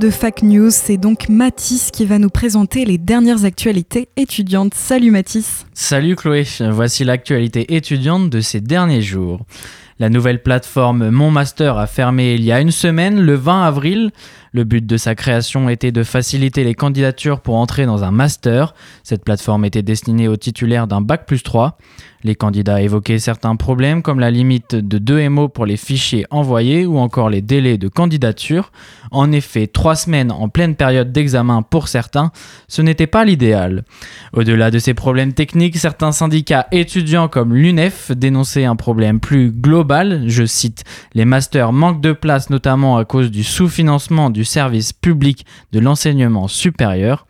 De fake news, c'est donc Mathis qui va nous présenter les dernières actualités étudiantes. Salut Mathis. Salut Chloé, voici l'actualité étudiante de ces derniers jours. La nouvelle plateforme Mon Master a fermé il y a une semaine, le 20 avril. Le but de sa création était de faciliter les candidatures pour entrer dans un master. Cette plateforme était destinée aux titulaires d'un bac plus 3. Les candidats évoquaient certains problèmes comme la limite de 2 MO pour les fichiers envoyés ou encore les délais de candidature. En effet, trois semaines en pleine période d'examen pour certains, ce n'était pas l'idéal. Au-delà de ces problèmes techniques, certains syndicats étudiants comme l'UNEF dénonçaient un problème plus global. Je cite, les masters manquent de place notamment à cause du sous-financement du service public de l'enseignement supérieur.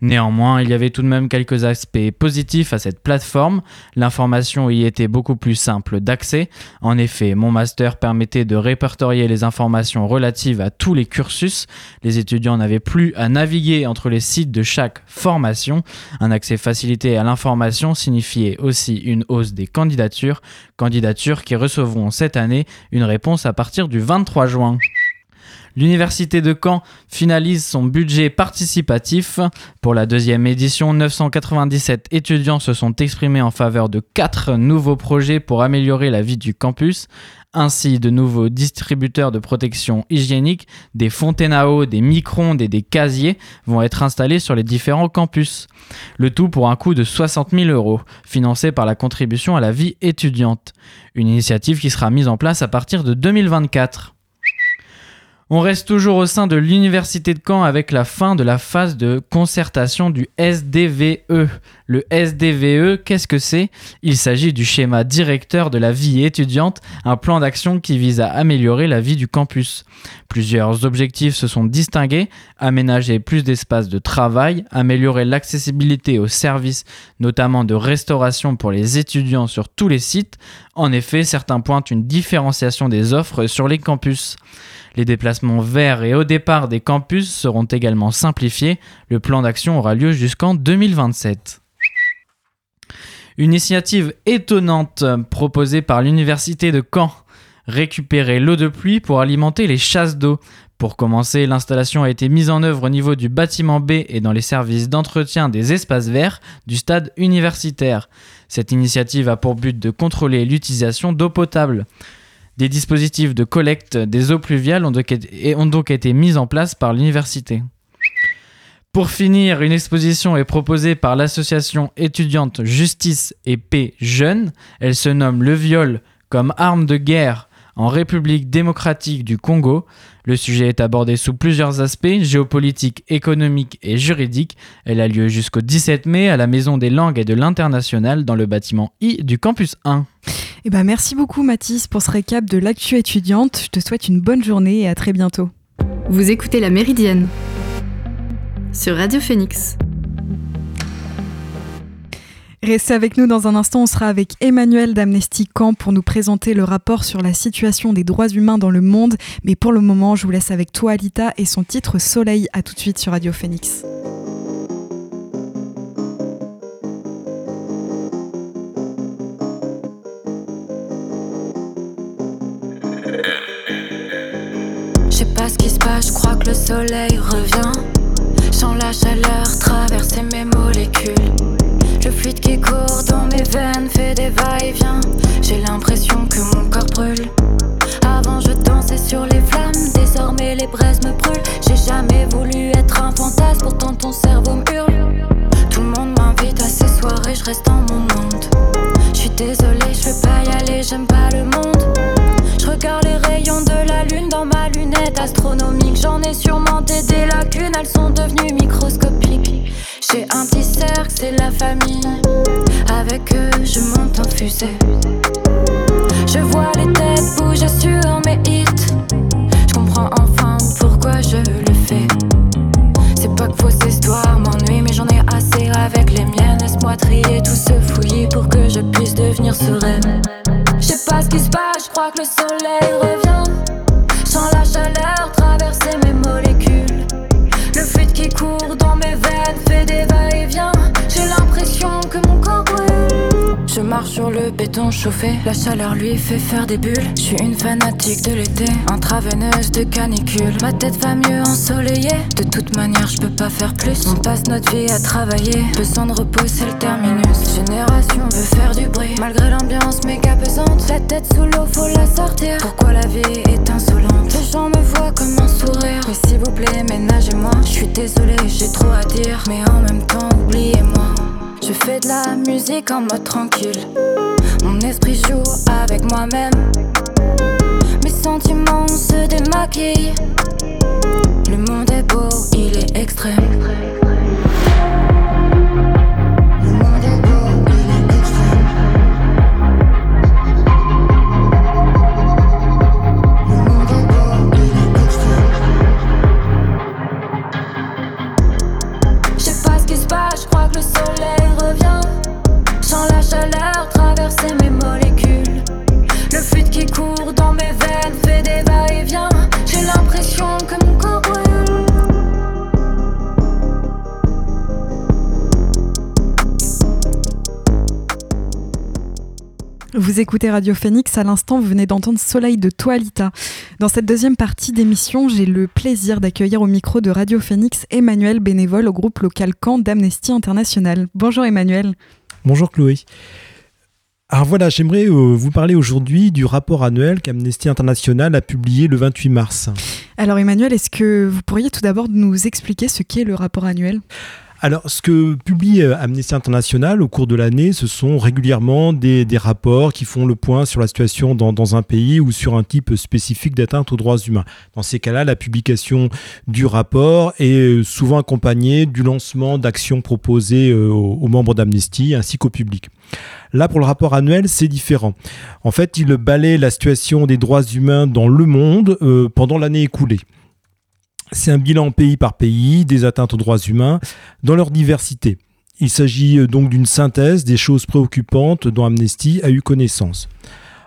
Néanmoins, il y avait tout de même quelques aspects positifs à cette plateforme. L'information y était beaucoup plus simple d'accès. En effet, mon master permettait de répertorier les informations relatives à tous les cursus. Les étudiants n'avaient plus à naviguer entre les sites de chaque formation. Un accès facilité à l'information signifiait aussi une hausse des candidatures, candidatures qui recevront cette année une réponse à partir du 23 juin. L'Université de Caen finalise son budget participatif. Pour la deuxième édition, 997 étudiants se sont exprimés en faveur de quatre nouveaux projets pour améliorer la vie du campus. Ainsi, de nouveaux distributeurs de protection hygiénique, des fontaines à eau, des micro-ondes et des casiers vont être installés sur les différents campus. Le tout pour un coût de 60 000 euros, financé par la contribution à la vie étudiante. Une initiative qui sera mise en place à partir de 2024. On reste toujours au sein de l'Université de Caen avec la fin de la phase de concertation du SDVE. Le SDVE, qu'est-ce que c'est? Il s'agit du schéma directeur de la vie étudiante, un plan d'action qui vise à améliorer la vie du campus. Plusieurs objectifs se sont distingués, aménager plus d'espaces de travail, améliorer l'accessibilité aux services, notamment de restauration pour les étudiants sur tous les sites. En effet, certains pointent une différenciation des offres sur les campus. Les déplacements vers et au départ des campus seront également simplifiés. Le plan d'action aura lieu jusqu'en 2027. Une initiative étonnante proposée par l'Université de Caen. Récupérer l'eau de pluie pour alimenter les chasses d'eau. Pour commencer, l'installation a été mise en œuvre au niveau du bâtiment B et dans les services d'entretien des espaces verts du stade universitaire. Cette initiative a pour but de contrôler l'utilisation d'eau potable. Des dispositifs de collecte des eaux pluviales ont donc été, mis en place par l'université. Pour finir, une exposition est proposée par l'association étudiante Justice et Paix Jeunes. Elle se nomme Le viol comme arme de guerre en République démocratique du Congo. Le sujet est abordé sous plusieurs aspects, géopolitiques, économiques et juridiques. Elle a lieu jusqu'au 17 mai à la Maison des langues et de l'international dans le bâtiment I du campus 1. Eh ben, merci beaucoup Mathis pour ce récap de l'actu étudiante. Je te souhaite une bonne journée et à très bientôt. Vous écoutez La Méridienne sur Radio Phoenix. Restez avec nous dans un instant, on sera avec Emmanuel d'Amnesty Camp pour nous présenter le rapport sur la situation des droits humains dans le monde. Mais pour le moment, je vous laisse avec toi Alita et son titre Soleil. À tout de suite sur Radio Phoenix. je crois que le soleil revient. La chaleur traverser mes molécules. Le fluide qui court dans mes veines fait des va-et-vient. J'ai l'impression que mon corps brûle. Avant je dansais sur les flammes, désormais les braises me brûlent. J'ai jamais voulu être un fantasme, pourtant ton cerveau me hurle. Tout le monde m'invite à ces soirées, je reste dans mon monde. Je suis désolée, je veux pas y aller, j'aime pas le monde. Je regarde les rayons de la lune dans ma lunette astronomique. J'en ai surmonté des lacunes, elles sont devenues microscopiques. J'ai un petit cercle, c'est la famille. Avec eux, je monte en fusée. Je vois les têtes bouger sur mes hits. Je comprends enfin pourquoi je le fais. C'est pas que fausse histoire m'ennuie, mais j'en ai assez avec les miennes. Laisse-moi trier tout ce fouillis pour que je puisse devenir sereine. Je sais pas ce qui se passe, je crois que le soleil revient. Sans la chaleur dans marche sur le béton chauffé. La chaleur lui fait faire des bulles. Je suis une fanatique de l'été, intraveineuse de canicule. Ma tête va mieux ensoleillée. De toute manière, je peux pas faire plus. On passe notre vie à travailler. Besoin de repos, c'est le terminus. Génération veut faire du bruit. Malgré l'ambiance méga pesante, la tête sous l'eau, faut la sortir. Pourquoi la vie est insolente? Les gens me voient comme un sourire. Mais s'il vous plaît, ménagez-moi. Je suis désolée, j'ai trop à dire. Mais en même temps, oubliez-moi. Je fais de la musique en mode tranquille. Mon esprit joue avec moi-même. Mes sentiments se démaquillent. Le monde est beau, il est extrême. Vous écoutez Radio Phoenix, à l'instant vous venez d'entendre Soleil de Toalita. Dans cette deuxième partie d'émission, j'ai le plaisir d'accueillir au micro de Radio Phoenix Emmanuel, bénévole au groupe local Camp d'Amnesty International. Bonjour Emmanuel. Bonjour Chloé. Alors voilà, j'aimerais euh, vous parler aujourd'hui du rapport annuel qu'Amnesty International a publié le 28 mars. Alors Emmanuel, est-ce que vous pourriez tout d'abord nous expliquer ce qu'est le rapport annuel? Alors, ce que publie euh, Amnesty International au cours de l'année, ce sont régulièrement des, rapports qui font le point sur la situation dans, un pays ou sur un type spécifique d'atteinte aux droits humains. Dans ces cas-là, la publication du rapport est euh, souvent accompagnée du lancement d'actions proposées euh, aux, membres d'Amnesty ainsi qu'au public. Là, pour le rapport annuel, c'est différent. En fait, il balaie la situation des droits humains dans le monde pendant l'année écoulée. C'est un bilan pays par pays des atteintes aux droits humains dans leur diversité. Il s'agit euh, donc d'une synthèse des choses préoccupantes dont Amnesty a eu connaissance.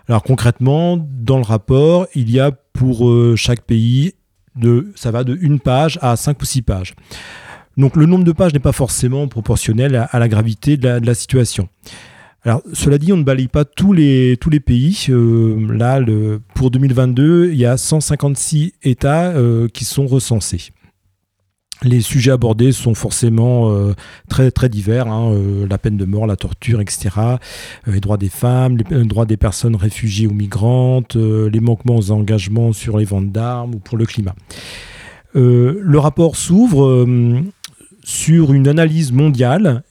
Alors concrètement, dans le rapport, il y a pour euh, chaque pays, de, ça va de une page à cinq ou six pages. Donc le nombre de pages n'est pas forcément proportionnel à, la gravité de la situation. Alors, cela dit, on ne balaye pas tous les, tous les pays. Euh, là, pour 2022, il y a 156 États euh, qui sont recensés. Les sujets abordés sont forcément euh, très, très divers. hein, la peine de mort, la torture, etc. les droits des femmes, les droits des personnes réfugiées ou migrantes, les manquements aux engagements sur les ventes d'armes ou pour le climat. Le rapport s'ouvre sur une analyse mondiale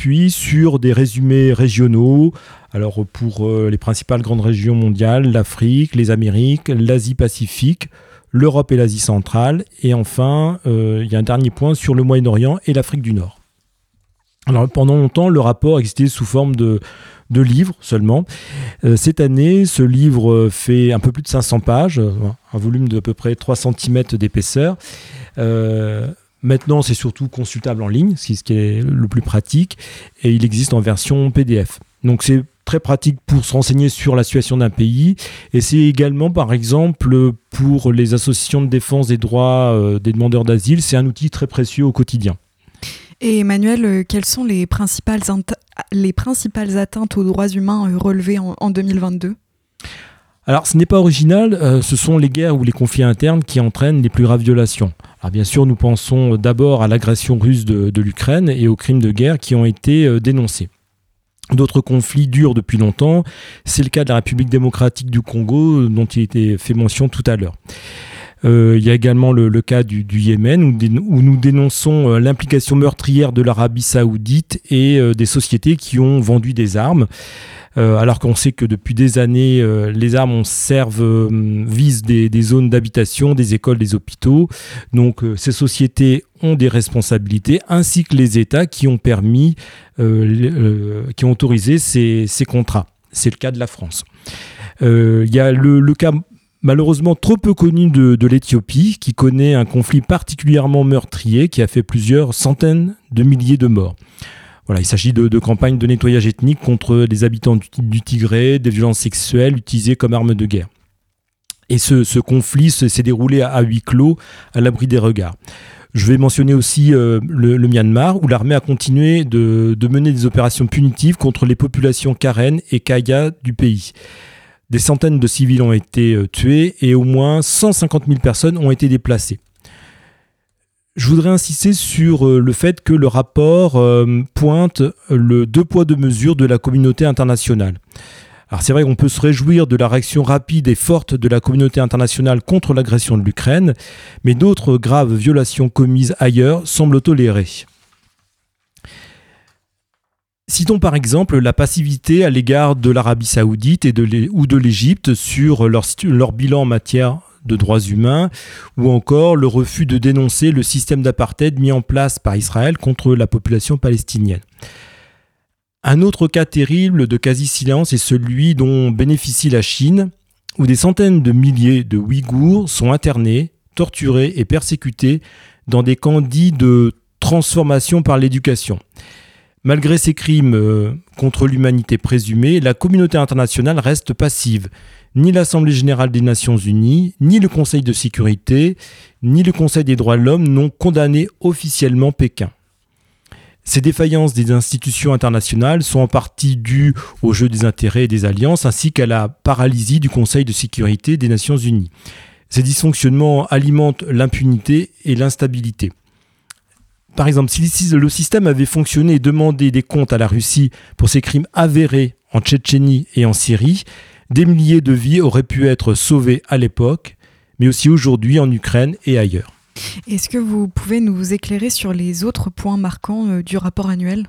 puis sur des résumés régionaux. Alors pour euh, les principales grandes régions mondiales, l'Afrique, les Amériques, l'Asie-Pacifique, l'Europe et l'Asie centrale. Et enfin, euh, il y a un dernier point sur le Moyen-Orient et l'Afrique du Nord. Alors pendant longtemps, le rapport existait sous forme de, de livres seulement. Euh, cette année, ce livre fait un peu plus de 500 pages, un volume de à peu près 3 cm d'épaisseur. Maintenant, c'est surtout consultable en ligne, ce qui est le plus pratique, et il existe en version PDF. Donc c'est très pratique pour se renseigner sur la situation d'un pays, et c'est également, par exemple, pour les associations de défense des droits euh, des demandeurs d'asile, c'est un outil très précieux au quotidien. Et Emmanuel, euh, quelles sont les principales, les principales atteintes aux droits humains euh, relevées en 2022 Alors, ce n'est pas original, euh, ce sont les guerres ou les conflits internes qui entraînent les plus graves violations. Alors, bien sûr, nous pensons d'abord à l'agression russe de, l'Ukraine et aux crimes de guerre qui ont été euh, dénoncés. D'autres conflits durent depuis longtemps. C'est le cas de la République démocratique du Congo, euh, dont il était fait mention tout à l'heure. Euh, il y a également le, cas du, Yémen, où, nous dénonçons euh, l'implication meurtrière de l'Arabie saoudite et euh, des sociétés qui ont vendu des armes. Alors qu'on sait que depuis des années, les armes on servent, euh, visent des, zones d'habitation, des écoles, des hôpitaux. Donc ces sociétés ont des responsabilités, ainsi que les États qui ont permis, qui ont autorisé ces, contrats. C'est le cas de la France. Il y a le cas malheureusement trop peu connu de, l'Éthiopie, qui connaît un conflit particulièrement meurtrier qui a fait plusieurs centaines de milliers de morts. Voilà, il s'agit de, campagnes de nettoyage ethnique contre les habitants du, Tigré, des violences sexuelles utilisées comme armes de guerre. Et ce, conflit se- s'est déroulé à, huis clos, à l'abri des regards. Je vais mentionner aussi le, Myanmar, où l'armée a continué de, de, mener des opérations punitives contre les populations Karen et Kaya du pays. Des centaines de civils ont été tués et au moins 150 000 personnes ont été déplacées je voudrais insister sur euh, le fait que le rapport euh, pointe le deux poids deux mesures de la communauté internationale. Alors c'est vrai qu'on peut se réjouir de la réaction rapide et forte de la communauté internationale contre l'agression de l'Ukraine, mais d'autres graves violations commises ailleurs semblent tolérées. Citons par exemple la passivité à l'égard de l'Arabie saoudite ou de l'Égypte sur leur, leur bilan en matière de droits humains, ou encore le refus de dénoncer le système d'apartheid mis en place par Israël contre la population palestinienne. Un autre cas terrible de quasi-silence est celui dont bénéficie la Chine, où des centaines de milliers de Ouïghours sont internés, torturés et persécutés dans des camps dits de transformation par l'éducation. Malgré ces crimes euh, contre l'humanité présumés, la communauté internationale reste passive, ni l'Assemblée générale des Nations unies, ni le Conseil de sécurité, ni le Conseil des droits de l'homme n'ont condamné officiellement Pékin. Ces défaillances des institutions internationales sont en partie dues au jeu des intérêts et des alliances, ainsi qu'à la paralysie du Conseil de sécurité des Nations unies. Ces dysfonctionnements alimentent l'impunité et l'instabilité. Par exemple, si le système avait fonctionné et demandé des comptes à la Russie pour ses crimes avérés en Tchétchénie et en Syrie, des milliers de vies auraient pu être sauvées à l'époque, mais aussi aujourd'hui en Ukraine et ailleurs. Est-ce que vous pouvez nous éclairer sur les autres points marquants euh, du rapport annuel?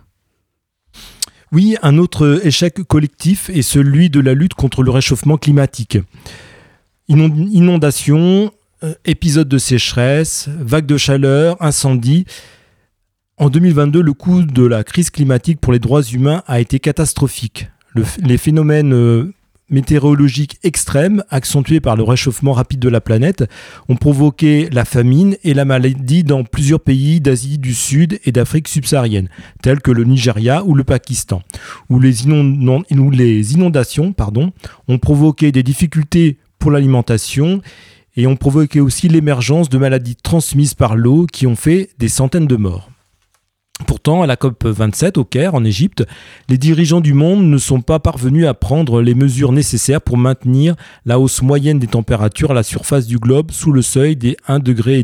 Oui, un autre échec collectif est celui de la lutte contre le réchauffement climatique. Inondations, euh, épisodes de sécheresse, vagues de chaleur, incendies. En 2022, le coût de la crise climatique pour les droits humains a été catastrophique. les phénomènes euh, météorologiques extrêmes, accentuées par le réchauffement rapide de la planète, ont provoqué la famine et la maladie dans plusieurs pays d'Asie du Sud et d'Afrique subsaharienne, tels que le Nigeria ou le Pakistan, où les, inondations ont provoqué des difficultés pour l'alimentation et ont provoqué aussi l'émergence de maladies transmises par l'eau qui ont fait des centaines de morts. Pourtant, à la COP 27 au Caire, en Égypte, les dirigeants du monde ne sont pas parvenus à prendre les mesures nécessaires pour maintenir la hausse moyenne des températures à la surface du globe sous le seuil des 1,5 degré.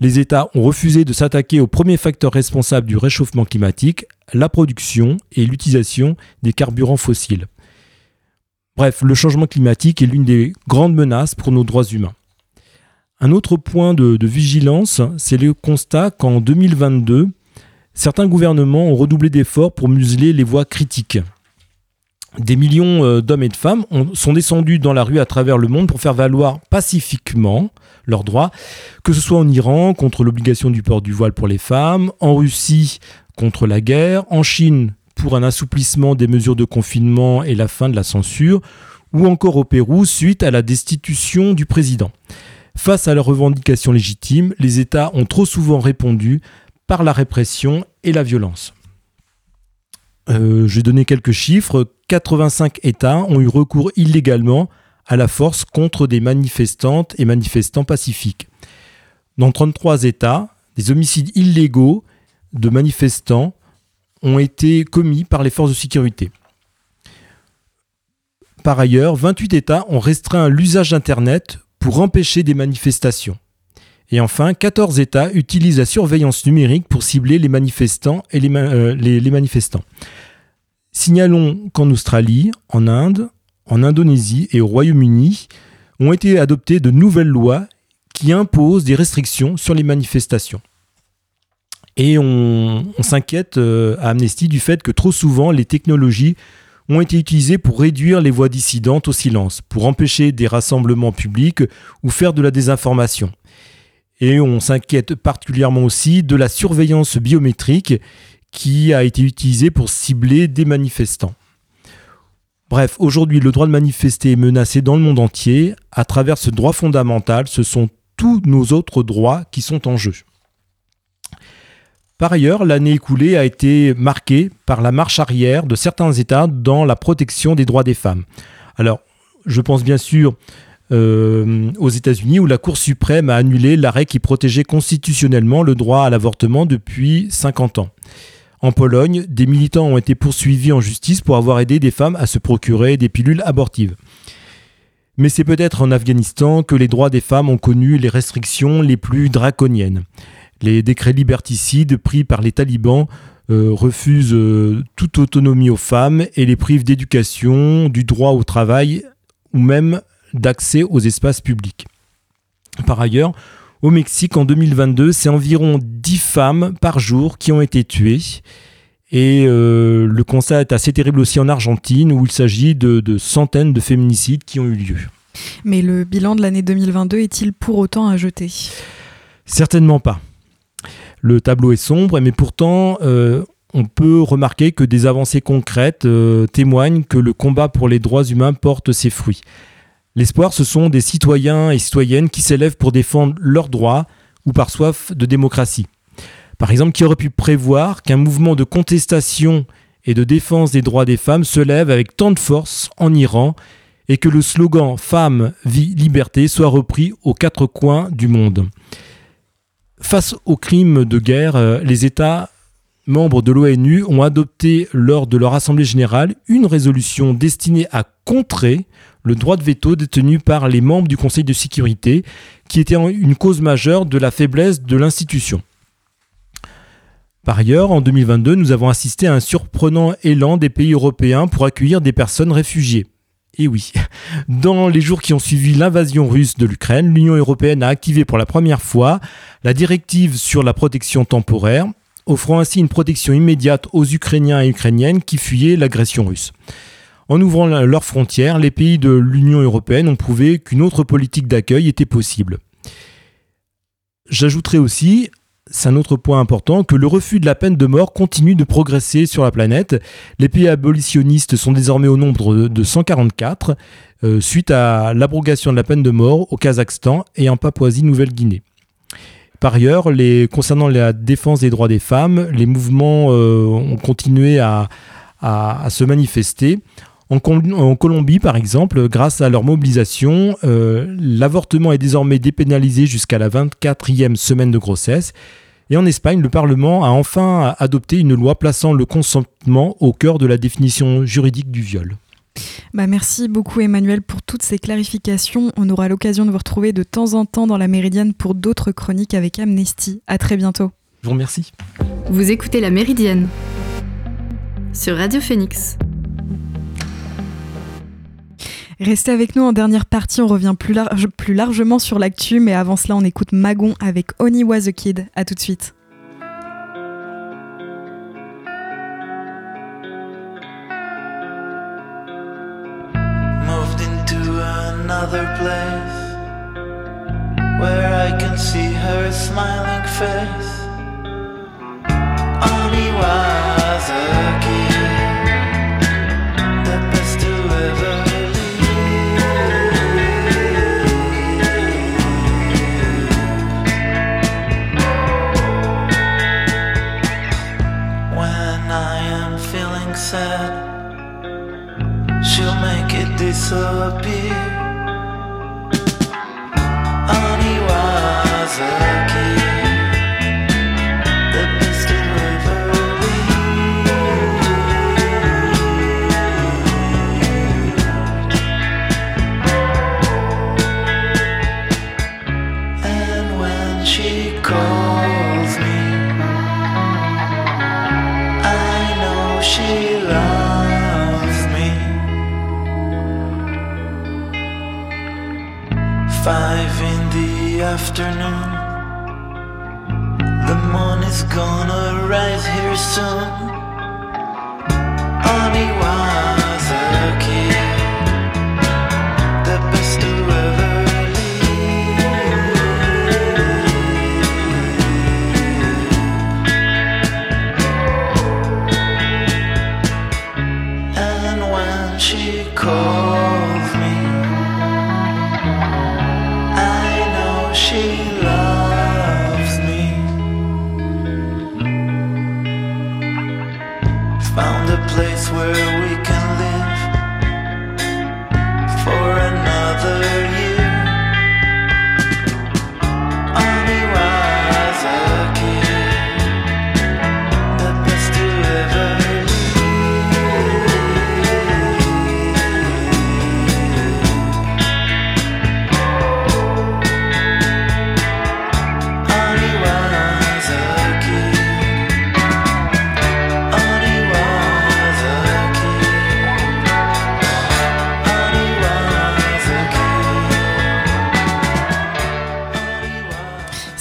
Les États ont refusé de s'attaquer au premier facteur responsable du réchauffement climatique, la production et l'utilisation des carburants fossiles. Bref, le changement climatique est l'une des grandes menaces pour nos droits humains. Un autre point de, de vigilance, c'est le constat qu'en 2022, certains gouvernements ont redoublé d'efforts pour museler les voix critiques. Des millions euh, d'hommes et de femmes sont descendus dans la rue à travers le monde pour faire valoir pacifiquement leurs droits, que ce soit en Iran contre l'obligation du port du voile pour les femmes, en Russie contre la guerre, en Chine pour un assouplissement des mesures de confinement et la fin de la censure, ou encore au Pérou suite à la destitution du président. Face à leurs revendications légitimes, les États ont trop souvent répondu par la répression et la violence. Euh, je vais donner quelques chiffres. 85 États ont eu recours illégalement à la force contre des manifestantes et manifestants pacifiques. Dans 33 États, des homicides illégaux de manifestants ont été commis par les forces de sécurité. Par ailleurs, 28 États ont restreint l'usage d'Internet pour empêcher des manifestations. Et enfin, 14 États utilisent la surveillance numérique pour cibler les manifestants et euh, les, manifestants. Signalons qu'en Australie, en Inde, en Indonésie et au Royaume-Uni ont été adoptées de nouvelles lois qui imposent des restrictions sur les manifestations. Et on, s'inquiète euh, à Amnesty du fait que trop souvent les technologies ont été utilisées pour réduire les voix dissidentes au silence, pour empêcher des rassemblements publics ou faire de la désinformation. Et on s'inquiète particulièrement aussi de la surveillance biométrique qui a été utilisée pour cibler des manifestants. Bref, aujourd'hui, le droit de manifester est menacé dans le monde entier. À travers ce droit fondamental, ce sont tous nos autres droits qui sont en jeu. Par ailleurs, l'année écoulée a été marquée par la marche arrière de certains États dans la protection des droits des femmes. Alors, je pense bien sûr euh, aux États-Unis où la Cour suprême a annulé l'arrêt qui protégeait constitutionnellement le droit à l'avortement depuis 50 ans. En Pologne, des militants ont été poursuivis en justice pour avoir aidé des femmes à se procurer des pilules abortives. Mais c'est peut-être en Afghanistan que les droits des femmes ont connu les restrictions les plus draconiennes. Les décrets liberticides pris par les talibans euh, refusent euh, toute autonomie aux femmes et les privent d'éducation, du droit au travail ou même d'accès aux espaces publics. Par ailleurs, au Mexique, en 2022, c'est environ 10 femmes par jour qui ont été tuées. Et euh, le constat est assez terrible aussi en Argentine, où il s'agit de, de, centaines de féminicides qui ont eu lieu. Mais le bilan de l'année 2022 est-il pour autant à jeter? Certainement pas. Le tableau est sombre, mais pourtant, euh, on peut remarquer que des avancées concrètes euh, témoignent que le combat pour les droits humains porte ses fruits. L'espoir, ce sont des citoyens et citoyennes qui s'élèvent pour défendre leurs droits ou par soif de démocratie. Par exemple, qui aurait pu prévoir qu'un mouvement de contestation et de défense des droits des femmes se lève avec tant de force en Iran et que le slogan Femmes, vie, liberté soit repris aux quatre coins du monde. Face aux crimes de guerre, euh, les États membres de l'ONU ont adopté lors de leur Assemblée générale une résolution destinée à contrer le droit de veto détenu par les membres du Conseil de sécurité, qui était une cause majeure de la faiblesse de l'institution. Par ailleurs, en 2022, nous avons assisté à un surprenant élan des pays européens pour accueillir des personnes réfugiées. Et oui, dans les jours qui ont suivi l'invasion russe de l'Ukraine, l'Union européenne a activé pour la première fois la directive sur la protection temporaire, offrant ainsi une protection immédiate aux Ukrainiens et Ukrainiennes qui fuyaient l'agression russe. En ouvrant leurs frontières, les pays de l'Union européenne ont prouvé qu'une autre politique d'accueil était possible. J'ajouterai aussi, c'est un autre point important, que le refus de la peine de mort continue de progresser sur la planète. Les pays abolitionnistes sont désormais au nombre de 144, euh, suite à l'abrogation de la peine de mort au Kazakhstan et en Papouasie-Nouvelle-Guinée. Par ailleurs, concernant la défense des droits des femmes, les mouvements euh, ont continué à se manifester. En, Colombie, par exemple, grâce à leur mobilisation, euh, l'avortement est désormais dépénalisé jusqu'à la 24e semaine de grossesse. Et en Espagne, le Parlement a enfin adopté une loi plaçant le consentement au cœur de la définition juridique du viol. Bah merci beaucoup Emmanuel pour toutes ces clarifications. On aura l'occasion de vous retrouver de temps en temps dans la Méridienne pour d'autres chroniques avec Amnesty. À très bientôt. Je vous remercie. Vous écoutez la Méridienne sur Radio Phoenix. Restez avec nous en dernière partie, on revient plus, large, plus largement sur l'actu, mais avant cela, on écoute Magon avec Only Was a Kid. A tout de suite. Moved into another place where I can see her smiling face. disappear. And he was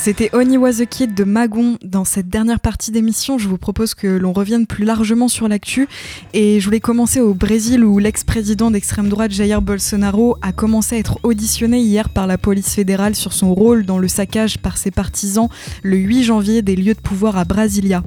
C'était Only Was Kid de Magon. Dans cette dernière partie d'émission, je vous propose que l'on revienne plus largement sur l'actu. Et je voulais commencer au Brésil où l'ex-président d'extrême droite Jair Bolsonaro a commencé à être auditionné hier par la police fédérale sur son rôle dans le saccage par ses partisans le 8 janvier des lieux de pouvoir à Brasilia.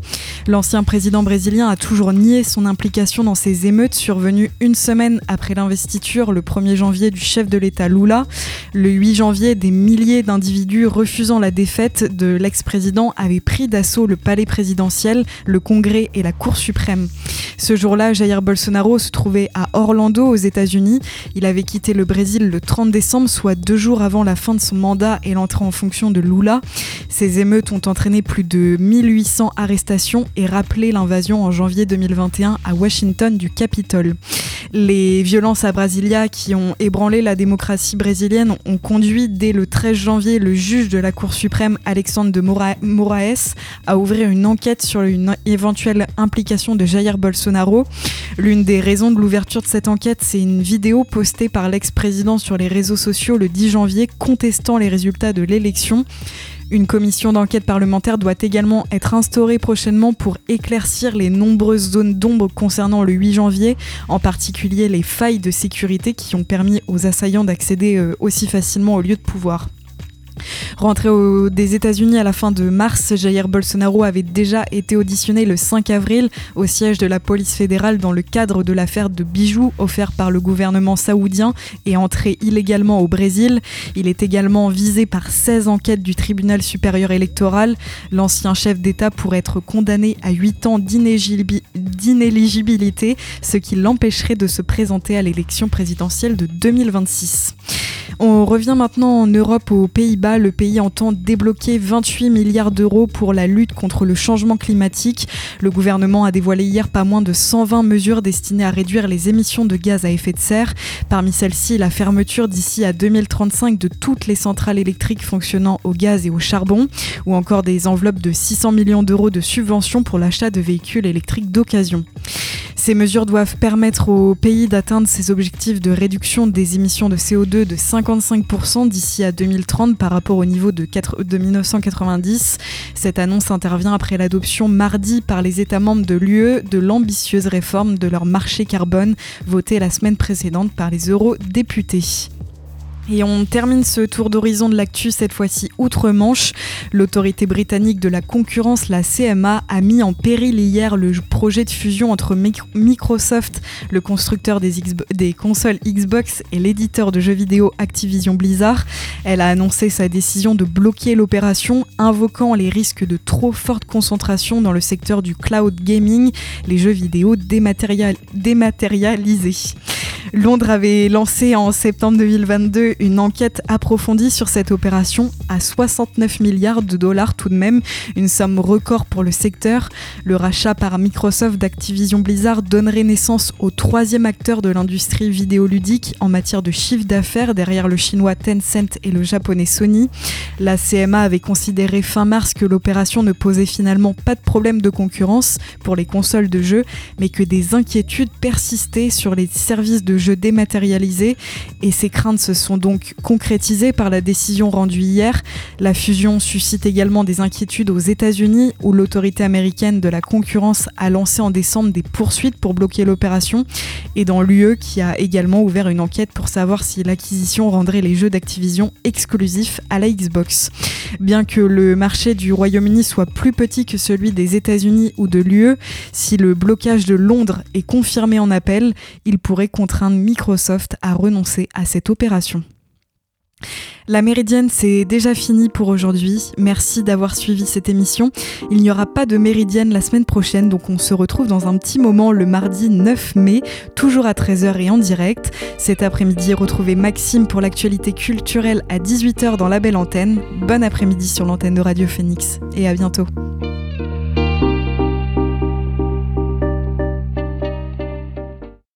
L'ancien président brésilien a toujours nié son implication dans ces émeutes survenues une semaine après l'investiture le 1er janvier du chef de l'État Lula. Le 8 janvier, des milliers d'individus refusant la défaite de l'ex-président avait pris d'assaut le palais présidentiel, le Congrès et la Cour suprême. Ce jour-là, Jair Bolsonaro se trouvait à Orlando, aux États-Unis. Il avait quitté le Brésil le 30 décembre, soit deux jours avant la fin de son mandat et l'entrée en fonction de Lula. Ces émeutes ont entraîné plus de 1800 arrestations et rappelé l'invasion en janvier 2021 à Washington du Capitole. Les violences à Brasilia qui ont ébranlé la démocratie brésilienne ont conduit dès le 13 janvier le juge de la Cour suprême Alexandre de Moraes a ouvert une enquête sur une éventuelle implication de Jair Bolsonaro. L'une des raisons de l'ouverture de cette enquête, c'est une vidéo postée par l'ex-président sur les réseaux sociaux le 10 janvier contestant les résultats de l'élection. Une commission d'enquête parlementaire doit également être instaurée prochainement pour éclaircir les nombreuses zones d'ombre concernant le 8 janvier, en particulier les failles de sécurité qui ont permis aux assaillants d'accéder euh, aussi facilement au lieu de pouvoir. Rentré des États-Unis à la fin de mars, Jair Bolsonaro avait déjà été auditionné le 5 avril au siège de la police fédérale dans le cadre de l'affaire de bijoux offert par le gouvernement saoudien et entré illégalement au Brésil. Il est également visé par 16 enquêtes du tribunal supérieur électoral. L'ancien chef d'État pourrait être condamné à 8 ans d'inéligibilité, ce qui l'empêcherait de se présenter à l'élection présidentielle de 2026. On revient maintenant en Europe, aux Pays-Bas. Le pays entend débloquer 28 milliards d'euros pour la lutte contre le changement climatique. Le gouvernement a dévoilé hier pas moins de 120 mesures destinées à réduire les émissions de gaz à effet de serre. Parmi celles-ci, la fermeture d'ici à 2035 de toutes les centrales électriques fonctionnant au gaz et au charbon, ou encore des enveloppes de 600 millions d'euros de subventions pour l'achat de véhicules électriques d'occasion. Ces mesures doivent permettre au pays d'atteindre ses objectifs de réduction des émissions de CO2 de 55% d'ici à 2030 par rapport au niveau de, 1990. Cette annonce intervient après l'adoption mardi par les États membres de l'UE de l'ambitieuse réforme de leur marché carbone votée la semaine précédente par les eurodéputés. Et on termine ce tour d'horizon de l'actu cette fois-ci outre-Manche. L'autorité britannique de la concurrence, la CMA, a mis en péril hier le projet de fusion entre Microsoft, le constructeur des, consoles Xbox, et l'éditeur de jeux vidéo Activision Blizzard. Elle a annoncé sa décision de bloquer l'opération, invoquant les risques de trop forte concentration dans le secteur du cloud gaming, les jeux vidéo dématérialisés. Londres avait lancé en septembre 2022 une enquête approfondie sur cette opération à 69 milliards de dollars tout de même, une somme record pour le secteur. Le rachat par Microsoft d'Activision Blizzard donnerait naissance au troisième acteur de l'industrie vidéoludique en matière de chiffre d'affaires derrière le chinois Tencent et le japonais Sony. La CMA avait considéré fin mars que l'opération ne posait finalement pas de problème de concurrence pour les consoles de jeux, mais que des inquiétudes persistaient sur les services de jeux dématérialisés et ces craintes se sont donc concrétisées par la décision rendue hier. La fusion suscite également des inquiétudes aux États-Unis où l'autorité américaine de la concurrence a lancé en décembre des poursuites pour bloquer l'opération et dans l'UE qui a également ouvert une enquête pour savoir si l'acquisition rendrait les jeux d'Activision exclusifs à la Xbox. Bien que le marché du Royaume-Uni soit plus petit que celui des États-Unis ou de l'UE, si le blocage de Londres est confirmé en appel, il pourrait Microsoft à renoncer à cette opération. La Méridienne, c'est déjà fini pour aujourd'hui. Merci d'avoir suivi cette émission. Il n'y aura pas de Méridienne la semaine prochaine, donc on se retrouve dans un petit moment le mardi 9 mai, toujours à 13h et en direct. Cet après-midi, retrouvez Maxime pour l'actualité culturelle à 18h dans la belle antenne. Bon après-midi sur l'antenne de Radio Phoenix et à bientôt.